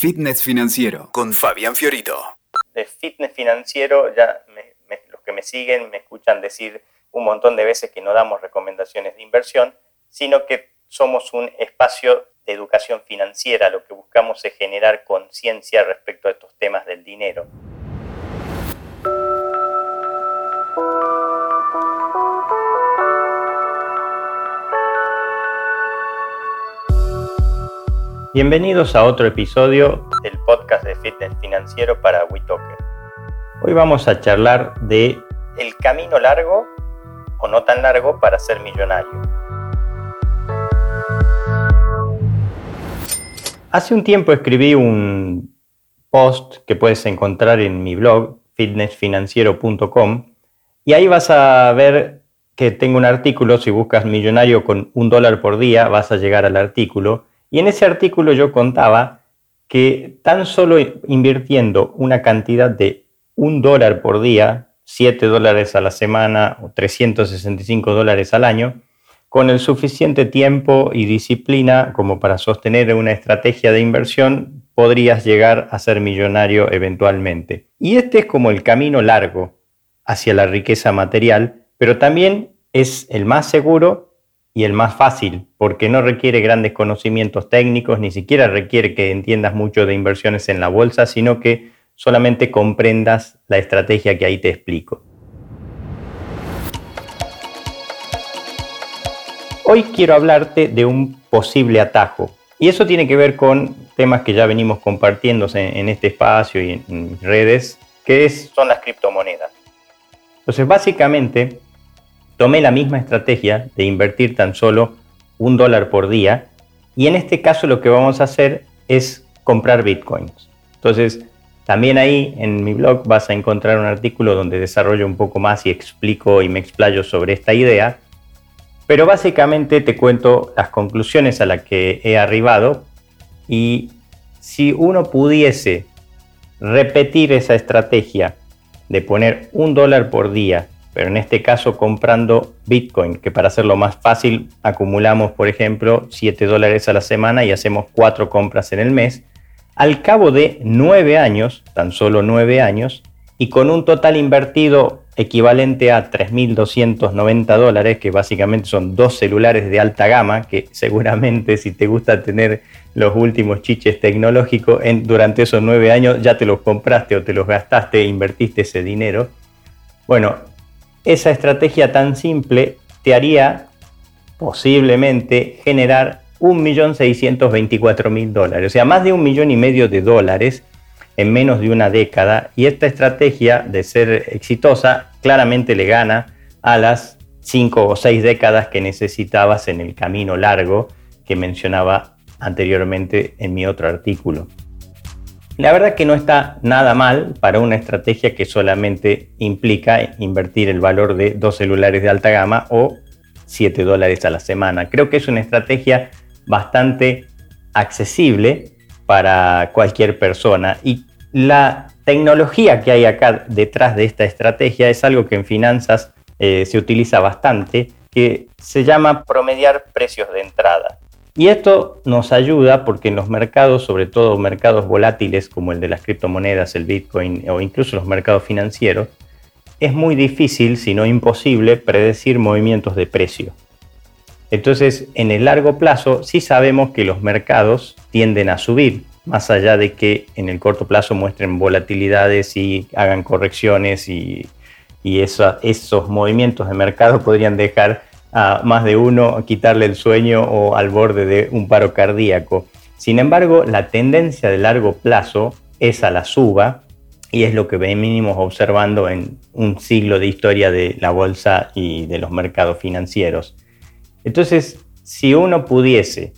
Fitness Financiero con Fabián Fiorito. De fitness financiero, ya los que me siguen me escuchan decir un montón de veces que no damos recomendaciones de inversión, sino que somos un espacio de educación financiera. Lo que buscamos es generar conciencia respecto a estos temas del dinero. Bienvenidos a otro episodio del podcast de fitness financiero para WeToker. Hoy vamos a charlar de el camino largo o no tan largo para ser millonario. Hace un tiempo escribí un post que puedes encontrar en mi blog fitnessfinanciero.com y ahí vas a ver que tengo un artículo, si buscas millonario con un dólar por día vas a llegar al artículo y en ese artículo yo contaba que tan solo invirtiendo una cantidad de un dólar por día, 7 dólares a la semana o 365 dólares al año, con el suficiente tiempo y disciplina como para sostener una estrategia de inversión, podrías llegar a ser millonario eventualmente. Y este es como el camino largo hacia la riqueza material, pero también es el más seguro y el más fácil, porque no requiere grandes conocimientos técnicos, ni siquiera requiere que entiendas mucho de inversiones en la bolsa, sino que solamente comprendas la estrategia que ahí te explico. Hoy quiero hablarte de un posible atajo. Y eso tiene que ver con temas que ya venimos compartiendo en este espacio y en redes, que es, son las criptomonedas. Entonces, básicamente, tomé la misma estrategia de invertir tan solo un dólar por día y en este caso lo que vamos a hacer es comprar bitcoins. Entonces, también ahí en mi blog vas a encontrar un artículo donde desarrollo un poco más y explico y me explayo sobre esta idea. Pero básicamente te cuento las conclusiones a las que he arribado y si uno pudiese repetir esa estrategia de poner un dólar por día pero en este caso comprando Bitcoin, que para hacerlo más fácil acumulamos, por ejemplo, 7 dólares a la semana y hacemos 4 compras en el mes. Al cabo de 9 años, tan solo 9 años, y con un total invertido equivalente a 3.290 dólares, que básicamente son dos celulares de alta gama, que seguramente si te gusta tener los últimos chiches tecnológicos, durante esos 9 años ya te los compraste o te los gastaste e invertiste ese dinero. Bueno, esa estrategia tan simple te haría posiblemente generar 1.624.000 dólares, o sea, más de un millón y medio de dólares en menos de una década. Y esta estrategia de ser exitosa claramente le gana a las cinco o seis décadas que necesitabas en el camino largo que mencionaba anteriormente en mi otro artículo. La verdad que no está nada mal para una estrategia que solamente implica invertir el valor de dos celulares de alta gama o 7 dólares a la semana. Creo que es una estrategia bastante accesible para cualquier persona y la tecnología que hay acá detrás de esta estrategia es algo que en finanzas eh, se utiliza bastante, que se llama promediar precios de entrada. Y esto nos ayuda porque en los mercados, sobre todo mercados volátiles como el de las criptomonedas, el Bitcoin o incluso los mercados financieros, es muy difícil, si no imposible, predecir movimientos de precio. Entonces, en el largo plazo sí sabemos que los mercados tienden a subir, más allá de que en el corto plazo muestren volatilidades y hagan correcciones y, esos movimientos de mercado podrían dejar a más de uno quitarle el sueño o al borde de un paro cardíaco. Sin embargo, la tendencia de largo plazo es a la suba y es lo que venimos observando en un siglo de historia de la bolsa y de los mercados financieros. Entonces, si uno pudiese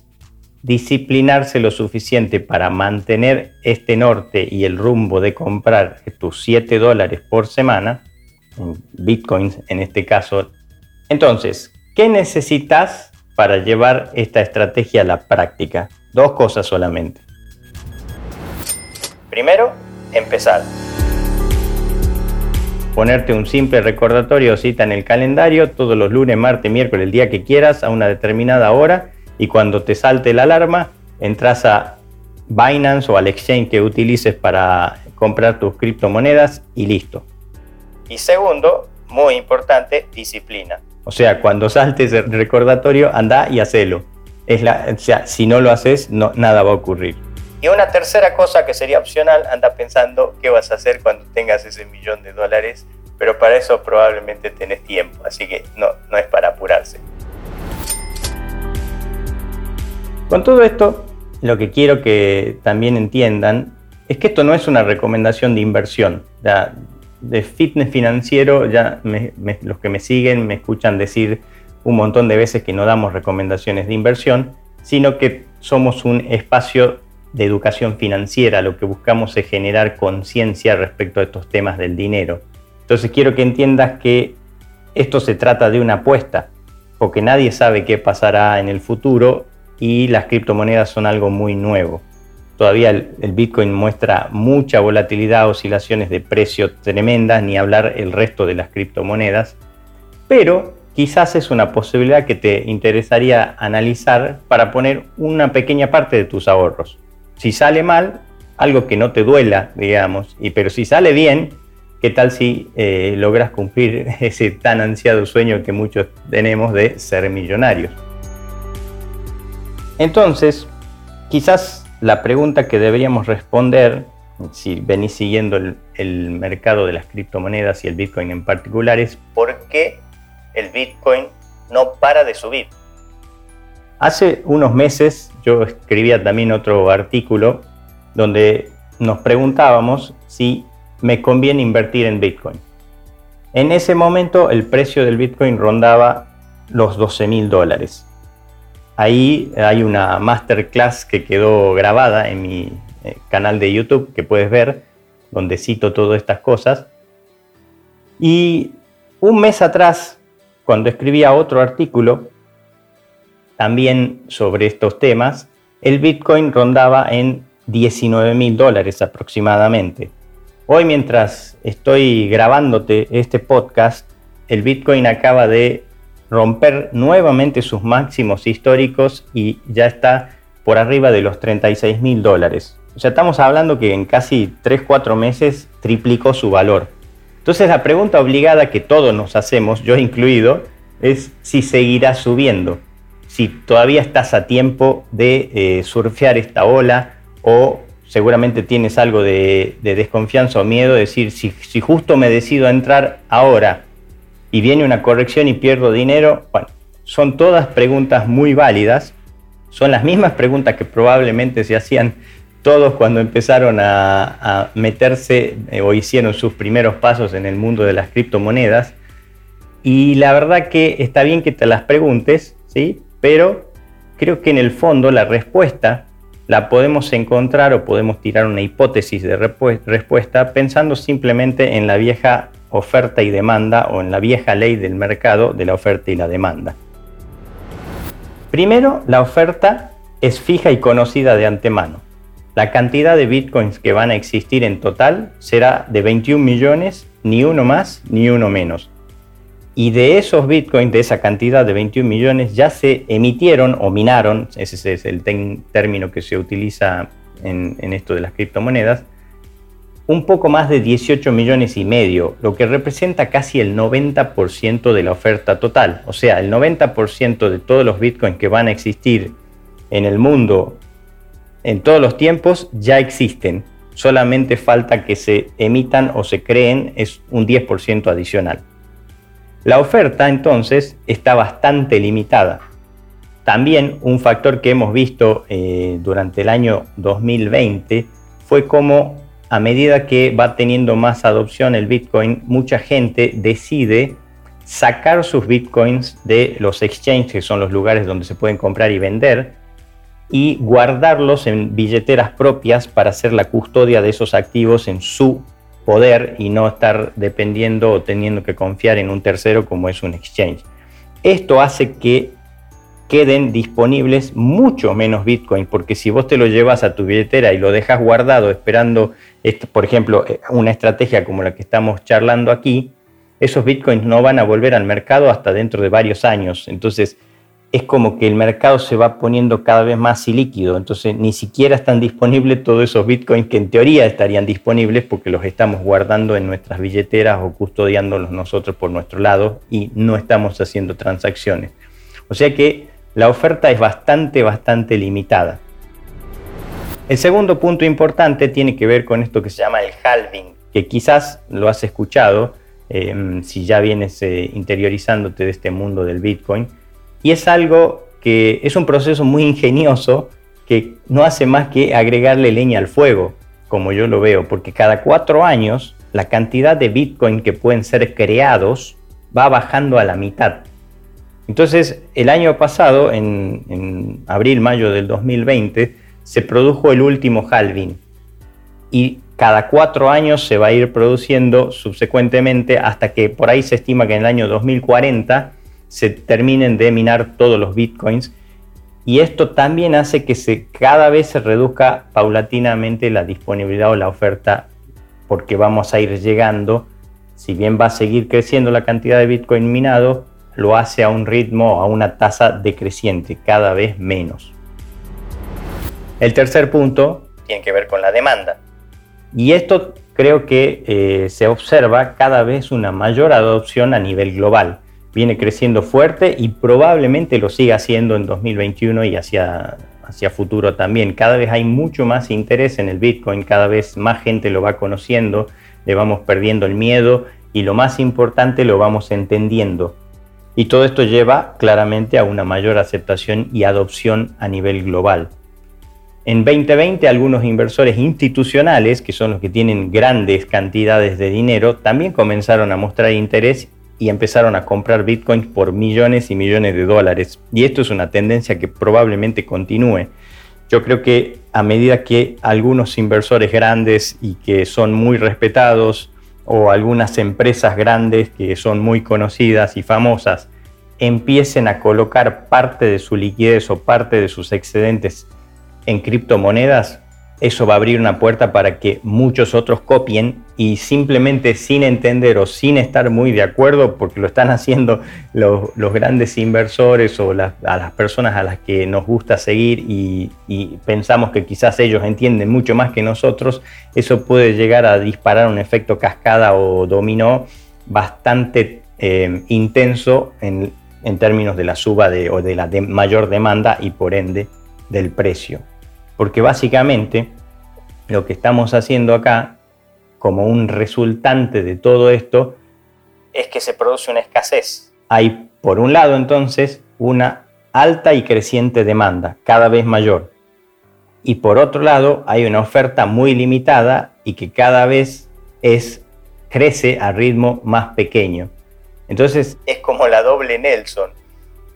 disciplinarse lo suficiente para mantener este norte y el rumbo de comprar tus 7 dólares por semana, en bitcoins en este caso, entonces, ¿Qué necesitas para llevar esta estrategia a la práctica? Dos cosas solamente. Primero, empezar. Ponerte un simple recordatorio o cita en el calendario todos los lunes, martes, miércoles, el día que quieras, a una determinada hora, y cuando te salte la alarma, entras a Binance o al exchange que utilices para comprar tus criptomonedas y listo. Y segundo, muy importante, disciplina. O sea, cuando saltes el recordatorio, anda y hacelo. Es la, o sea, si no lo haces, no, nada va a ocurrir. Y una tercera cosa que sería opcional, anda pensando qué vas a hacer cuando tengas ese millón de dólares, pero para eso probablemente tenés tiempo, así que no, no es para apurarse. Con todo esto, lo que quiero que también entiendan es que esto no es una recomendación de inversión. Ya, de fitness financiero, ya los que me siguen me escuchan decir un montón de veces que no damos recomendaciones de inversión, sino que somos un espacio de educación financiera. Lo que buscamos es generar conciencia respecto a estos temas del dinero. Entonces quiero que entiendas que esto se trata de una apuesta, porque nadie sabe qué pasará en el futuro y las criptomonedas son algo muy nuevo. Todavía el, Bitcoin muestra mucha volatilidad, oscilaciones de precio tremendas, ni hablar el resto de las criptomonedas, pero quizás es una posibilidad que te interesaría analizar para poner una pequeña parte de tus ahorros. Si sale mal, algo que no te duela, digamos, y, pero si sale bien, ¿qué tal si eh, logras cumplir ese tan ansiado sueño que muchos tenemos de ser millonarios? Entonces, quizás la pregunta que deberíamos responder, si venís siguiendo el, mercado de las criptomonedas y el Bitcoin en particular, es ¿por qué el Bitcoin no para de subir? Hace unos meses yo escribía también otro artículo donde nos preguntábamos si me conviene invertir en Bitcoin. En ese momento el precio del Bitcoin rondaba los 12 mil dólares. Ahí hay una masterclass que quedó grabada en mi eh, canal de YouTube que puedes ver, donde cito todas estas cosas. Y un mes atrás, cuando escribía otro artículo, también sobre estos temas, el Bitcoin rondaba en 19 mil dólares aproximadamente. Hoy mientras estoy grabándote este podcast, el Bitcoin acaba de romper nuevamente sus máximos históricos y ya está por arriba de los 36 mil dólares. O sea, estamos hablando que en casi 3-4 meses triplicó su valor. Entonces la pregunta obligada que todos nos hacemos, yo incluido, es si seguirá subiendo, si todavía estás a tiempo de eh, surfear esta ola o seguramente tienes algo de, desconfianza o miedo, decir, si, si justo me decido a entrar ahora y viene una corrección y pierdo dinero, bueno, son todas preguntas muy válidas, son las mismas preguntas que probablemente se hacían todos cuando empezaron a, meterse eh, o hicieron sus primeros pasos en el mundo de las criptomonedas. Y la verdad que está bien que te las preguntes, ¿sí? Pero creo que en el fondo la respuesta la podemos encontrar o podemos tirar una hipótesis de respuesta pensando simplemente en la vieja oferta y demanda o en la vieja ley del mercado de la oferta y la demanda. Primero, la oferta es fija y conocida de antemano. La cantidad de bitcoins que van a existir en total será de 21 millones, ni uno más ni uno menos. Y de esos bitcoins, de esa cantidad de 21 millones, ya se emitieron o minaron, ese es el término que se utiliza en, en esto de las criptomonedas, un poco más de 18 millones y medio, lo que representa casi el 90% de la oferta total. O sea, el 90% de todos los bitcoins que van a existir en el mundo en todos los tiempos ya existen. Solamente falta que se emitan o se creen, es un 10% adicional. La oferta entonces está bastante limitada. También un factor que hemos visto eh, durante el año 2020 fue cómo a medida que va teniendo más adopción el Bitcoin, mucha gente decide sacar sus Bitcoins de los exchanges, que son los lugares donde se pueden comprar y vender, y guardarlos en billeteras propias para hacer la custodia de esos activos en su poder y no estar dependiendo o teniendo que confiar en un tercero como es un exchange. Esto hace que queden disponibles mucho menos Bitcoin, porque si vos te lo llevas a tu billetera y lo dejas guardado esperando, por ejemplo, eh, una estrategia como la que estamos charlando aquí, esos Bitcoins no van a volver al mercado hasta dentro de varios años. Entonces, es como que el mercado se va poniendo cada vez más ilíquido, entonces ni siquiera están disponibles todos esos bitcoins que en teoría estarían disponibles porque los estamos guardando en nuestras billeteras o custodiándolos nosotros por nuestro lado y no estamos haciendo transacciones. O sea que la oferta es bastante, bastante limitada. El segundo punto importante tiene que ver con esto que se llama el halving, que quizás lo has escuchado eh, si ya vienes eh, interiorizándote de este mundo del bitcoin y es algo que es un proceso muy ingenioso que no hace más que agregarle leña al fuego, como yo lo veo, porque cada cuatro años la cantidad de Bitcoin que pueden ser creados va bajando a la mitad. Entonces, el año pasado, en, abril, mayo del 2020, se produjo el último halving. Y cada cuatro años se va a ir produciendo subsecuentemente hasta que por ahí se estima que en el año 2040 se terminen de minar todos los bitcoins. Y esto también hace que cada vez se reduzca paulatinamente la disponibilidad o la oferta, porque vamos a ir llegando, si bien va a seguir creciendo la cantidad de bitcoin minado, lo hace a un ritmo, a una tasa decreciente, cada vez menos. El tercer punto tiene que ver con la demanda. Y esto creo que eh, se observa cada vez una mayor adopción a nivel global viene creciendo fuerte y probablemente lo siga haciendo en 2021 y hacia, hacia futuro también. Cada vez hay mucho más interés en el Bitcoin, cada vez más gente lo va conociendo, le vamos perdiendo el miedo y lo más importante lo vamos entendiendo. Y todo esto lleva claramente a una mayor aceptación y adopción a nivel global. En 2020 algunos inversores institucionales, que son los que tienen grandes cantidades de dinero, también comenzaron a mostrar interés y empezaron a comprar bitcoins por millones y millones de dólares. Y esto es una tendencia que probablemente continúe. Yo creo que a medida que algunos inversores grandes y que son muy respetados o algunas empresas grandes que son muy conocidas y famosas empiecen a colocar parte de su liquidez o parte de sus excedentes en criptomonedas, eso va a abrir una puerta para que muchos otros copien y simplemente sin entender o sin estar muy de acuerdo, porque lo están haciendo los, grandes inversores o a las personas a las que nos gusta seguir y, pensamos que quizás ellos entienden mucho más que nosotros, eso puede llegar a disparar un efecto cascada o dominó bastante eh, intenso en, términos de la suba de, o de la mayor demanda y por ende del precio. Porque básicamente lo que estamos haciendo acá, como un resultante de todo esto, es que se produce una escasez. Hay, por un lado, entonces, una alta y creciente demanda, cada vez mayor. Y por otro lado, hay una oferta muy limitada y que cada vez es, crece a ritmo más pequeño. Entonces es como la doble Nelson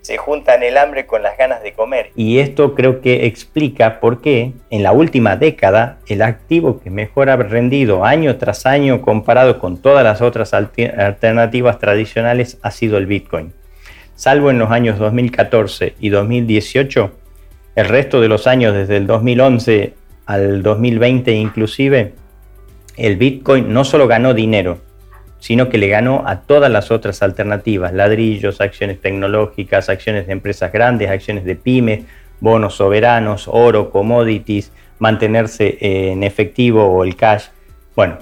se juntan el hambre con las ganas de comer. Y esto creo que explica por qué en la última década el activo que mejor ha rendido año tras año comparado con todas las otras alternativas tradicionales ha sido el Bitcoin. Salvo en los años 2014 y 2018, el resto de los años desde el 2011 al 2020 inclusive, el Bitcoin no solo ganó dinero, sino que le ganó a todas las otras alternativas, ladrillos, acciones tecnológicas, acciones de empresas grandes, acciones de pymes, bonos soberanos, oro, commodities, mantenerse en efectivo o el cash. Bueno,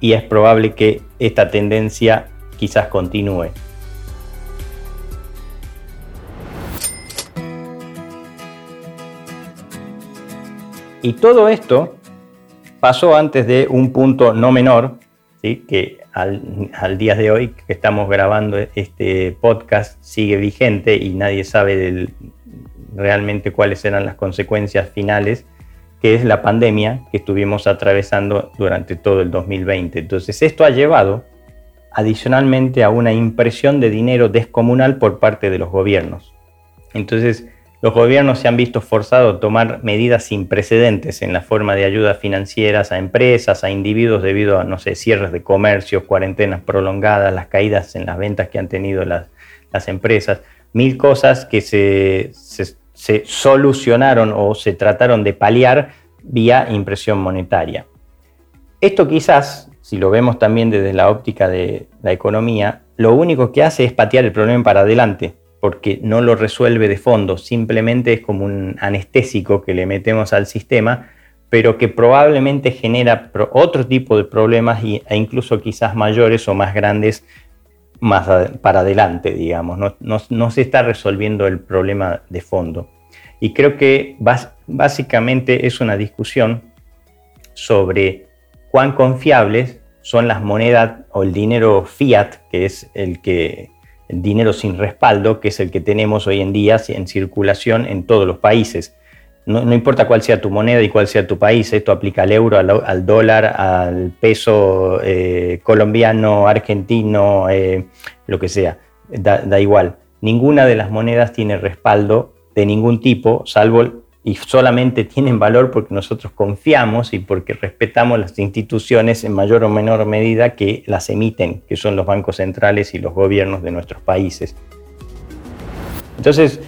y es probable que esta tendencia quizás continúe. Y todo esto pasó antes de un punto no menor, que al, día de hoy que estamos grabando este podcast sigue vigente y nadie sabe realmente cuáles eran las consecuencias finales, que es la pandemia que estuvimos atravesando durante todo el 2020. Entonces esto ha llevado adicionalmente a una impresión de dinero descomunal por parte de los gobiernos. Entonces, los gobiernos se han visto forzados a tomar medidas sin precedentes en la forma de ayudas financieras a empresas, a individuos debido a, no sé, cierres de comercios, cuarentenas prolongadas, las caídas en las ventas que han tenido las, empresas, mil cosas que se, se, solucionaron o se trataron de paliar vía impresión monetaria. Esto quizás, si lo vemos también desde la óptica de la economía, lo único que hace es patear el problema para adelante porque no lo resuelve de fondo, simplemente es como un anestésico que le metemos al sistema, pero que probablemente genera otro tipo de problemas e incluso quizás mayores o más grandes más para adelante, digamos. No, se está resolviendo el problema de fondo. Y creo que básicamente es una discusión sobre cuán confiables son las monedas o el dinero fiat, que es el que dinero sin respaldo, que es el que tenemos hoy en día en circulación en todos los países. No, importa cuál sea tu moneda y cuál sea tu país, esto aplica al euro, al, dólar, al peso eh, colombiano, argentino, eh, lo que sea, da, igual. Ninguna de las monedas tiene respaldo de ningún tipo, salvo y solamente tienen valor porque nosotros confiamos y porque respetamos las instituciones en mayor o menor medida que las emiten, que son los bancos centrales y los gobiernos de nuestros países. Entonces,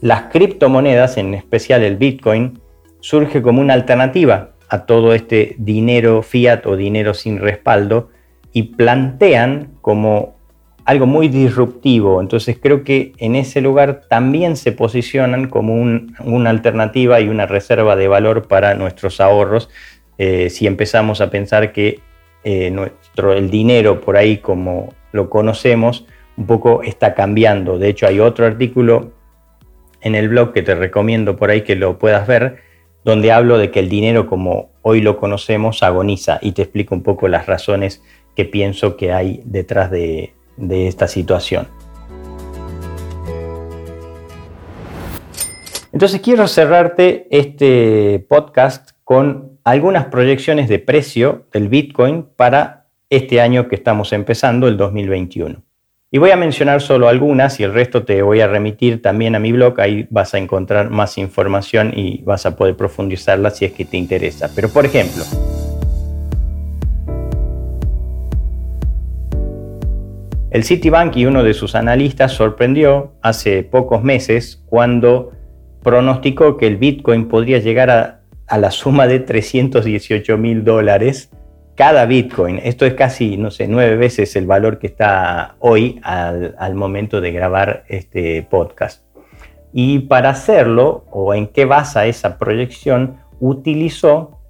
las criptomonedas, en especial el Bitcoin, surge como una alternativa a todo este dinero fiat o dinero sin respaldo y plantean como algo muy disruptivo. Entonces creo que en ese lugar también se posicionan como una alternativa y una reserva de valor para nuestros ahorros eh, si empezamos a pensar que eh, nuestro, el dinero por ahí como lo conocemos un poco está cambiando. De hecho hay otro artículo en el blog que te recomiendo por ahí que lo puedas ver, donde hablo de que el dinero como hoy lo conocemos agoniza y te explico un poco las razones que pienso que hay detrás de, esta situación. Entonces quiero cerrarte este podcast con algunas proyecciones de precio del Bitcoin para este año que estamos empezando, el 2021. Y voy a mencionar solo algunas y el resto te voy a remitir también a mi blog, ahí vas a encontrar más información y vas a poder profundizarla si es que te interesa. Pero por ejemplo, el Citibank y uno de sus analistas sorprendió hace pocos meses cuando pronosticó que el Bitcoin podría llegar a, la suma de 318 mil dólares cada Bitcoin. Esto es casi, no sé, nueve veces el valor que está hoy al, momento de grabar este podcast. Y para hacerlo, o en qué basa esa proyección, utilizó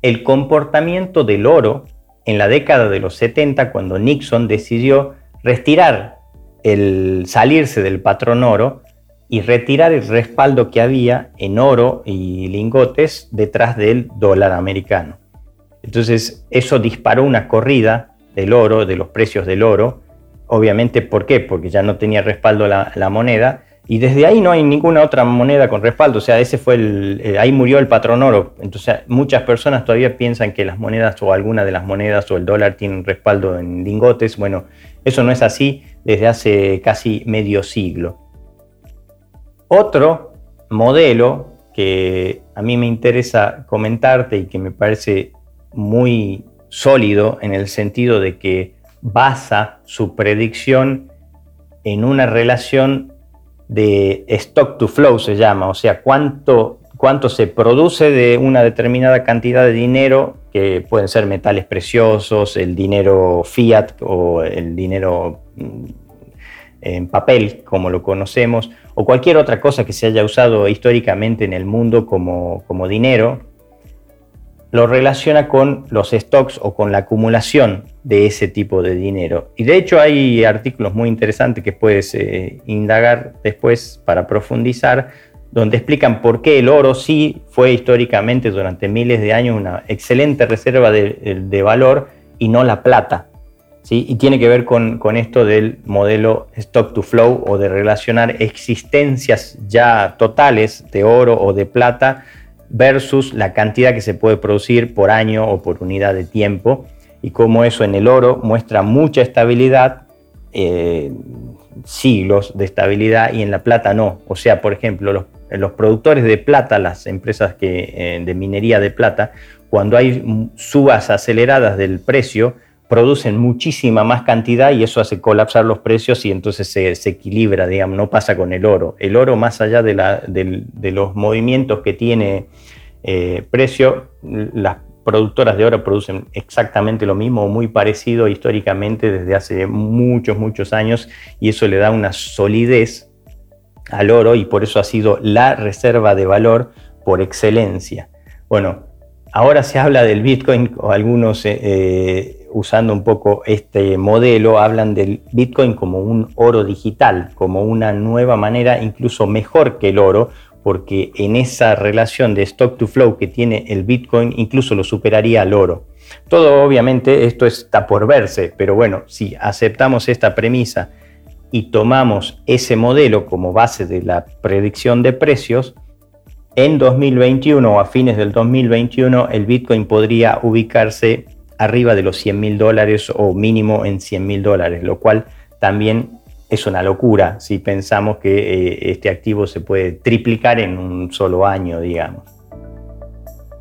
el comportamiento del oro en la década de los 70, cuando Nixon decidió retirar el salirse del patrón oro y retirar el respaldo que había en oro y lingotes detrás del dólar americano. Entonces eso disparó una corrida del oro, de los precios del oro. Obviamente, ¿por qué? Porque ya no tenía respaldo la, moneda. Y desde ahí no hay ninguna otra moneda con respaldo. O sea, ese fue el, eh, ahí murió el patrón oro. Entonces muchas personas todavía piensan que las monedas o alguna de las monedas o el dólar tienen respaldo en lingotes. Bueno, eso no es así desde hace casi medio siglo. Otro modelo que a mí me interesa comentarte y que me parece muy sólido en el sentido de que basa su predicción en una relación de stock to flow, se llama, o sea, cuánto, cuánto se produce de una determinada cantidad de dinero, que pueden ser metales preciosos, el dinero fiat o el dinero mm, en papel, como lo conocemos, o cualquier otra cosa que se haya usado históricamente en el mundo como, como dinero, lo relaciona con los stocks o con la acumulación de ese tipo de dinero. Y de hecho hay artículos muy interesantes que puedes eh, indagar después para profundizar, donde explican por qué el oro sí fue históricamente durante miles de años una excelente reserva de, valor y no la plata. ¿sí? Y tiene que ver con, con esto del modelo stock to flow o de relacionar existencias ya totales de oro o de plata versus la cantidad que se puede producir por año o por unidad de tiempo y cómo eso en el oro muestra mucha estabilidad, eh, siglos de estabilidad y en la plata no. O sea, por ejemplo, los, los productores de plata, las empresas que, eh, de minería de plata, cuando hay subas aceleradas del precio, producen muchísima más cantidad y eso hace colapsar los precios y entonces se, equilibra, digamos, no pasa con el oro. El oro, más allá de, los movimientos que tiene eh, precio, las productoras de oro producen exactamente lo mismo o muy parecido históricamente desde hace muchos, muchos años y eso le da una solidez al oro y por eso ha sido la reserva de valor por excelencia. Bueno, ahora se habla del Bitcoin, o algunos eh, eh, usando un poco este modelo, hablan del Bitcoin como un oro digital, como una nueva manera, incluso mejor que el oro, porque en esa relación de stock to flow que tiene el Bitcoin, incluso lo superaría al oro. Todo obviamente esto está por verse, pero bueno, si aceptamos esta premisa y tomamos ese modelo como base de la predicción de precios, en 2021 o a fines del 2021 el Bitcoin podría ubicarse arriba de los 100 mil dólares o mínimo en 100 mil dólares, lo cual también es una locura si pensamos que eh, este activo se puede triplicar en un solo año, digamos.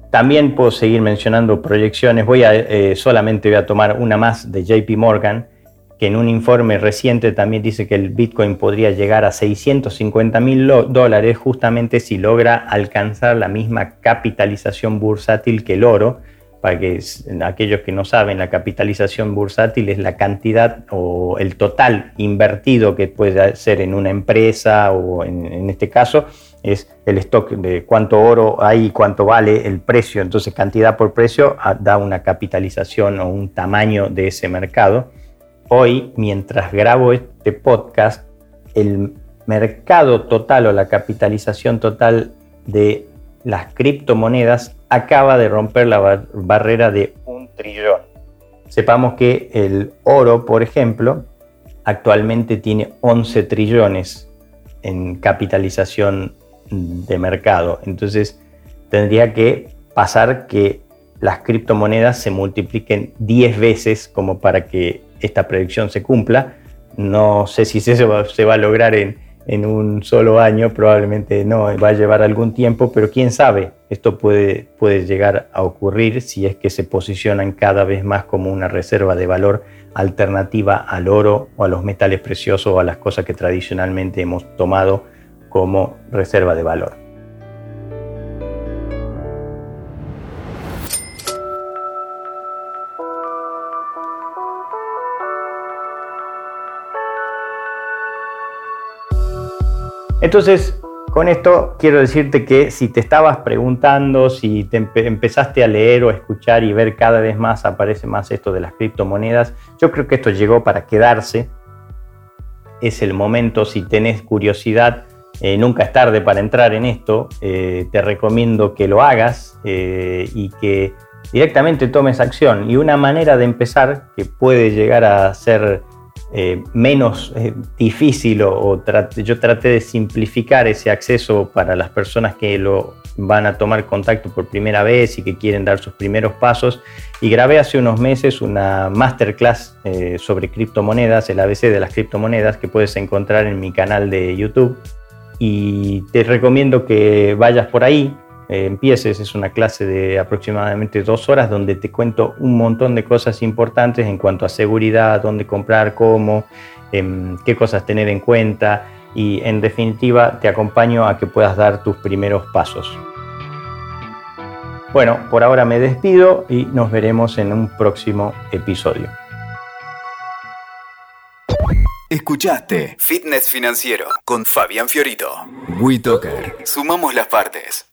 También puedo seguir mencionando proyecciones. Voy eh, solamente voy a tomar una más de JP Morgan, que en un informe reciente también dice que el Bitcoin podría llegar a 650 mil dólares justamente si logra alcanzar la misma capitalización bursátil que el oro. Para que aquellos que no saben, la capitalización bursátil es la cantidad o el total invertido que puede ser en una empresa o en este caso es el stock de cuánto oro hay y cuánto vale el precio. Entonces, cantidad por precio ah, da una capitalización o un tamaño de ese mercado. Hoy, mientras grabo este podcast, el mercado total o la capitalización total de las criptomonedas acaba de romper la barrera de un trillón. Sepamos que el oro, por ejemplo, actualmente tiene 11 trillones en capitalización de mercado. Entonces tendría que pasar que las criptomonedas se multipliquen 10 veces como para que esta predicción se cumpla. No sé si va, se va a lograr en, en, un solo año, probablemente no, va a llevar algún tiempo, pero quién sabe, esto puede, puede llegar a ocurrir si es que se posicionan cada vez más como una reserva de valor alternativa al oro o a los metales preciosos o a las cosas que tradicionalmente hemos tomado como reserva de valor. Entonces, con esto quiero decirte que si te estabas preguntando, si te empezaste a leer o escuchar y ver cada vez más, aparece más esto de las criptomonedas, yo creo que esto llegó para quedarse. Es el momento, si tenés curiosidad, eh, nunca es tarde para entrar en esto. Eh, te recomiendo que lo hagas eh, y que directamente tomes acción. Y una manera de empezar que puede llegar a ser menos difícil o, yo traté de simplificar ese acceso para las personas que lo van a tomar contacto por primera vez y que quieren dar sus primeros pasos. Y grabé hace unos meses una masterclass sobre criptomonedas, el ABC de las criptomonedas, que puedes encontrar en mi canal de YouTube y te recomiendo que vayas por ahí, eh, empieces, es una clase de aproximadamente dos horas donde te cuento un montón de cosas importantes en cuanto a seguridad, dónde comprar, cómo, em, qué cosas tener en cuenta y en definitiva te acompaño a que puedas dar tus primeros pasos. Bueno, por ahora me despido y nos veremos en un próximo episodio. Escuchaste Fitness Financiero con Fabián Fiorito. WeToker. Sumamos las partes.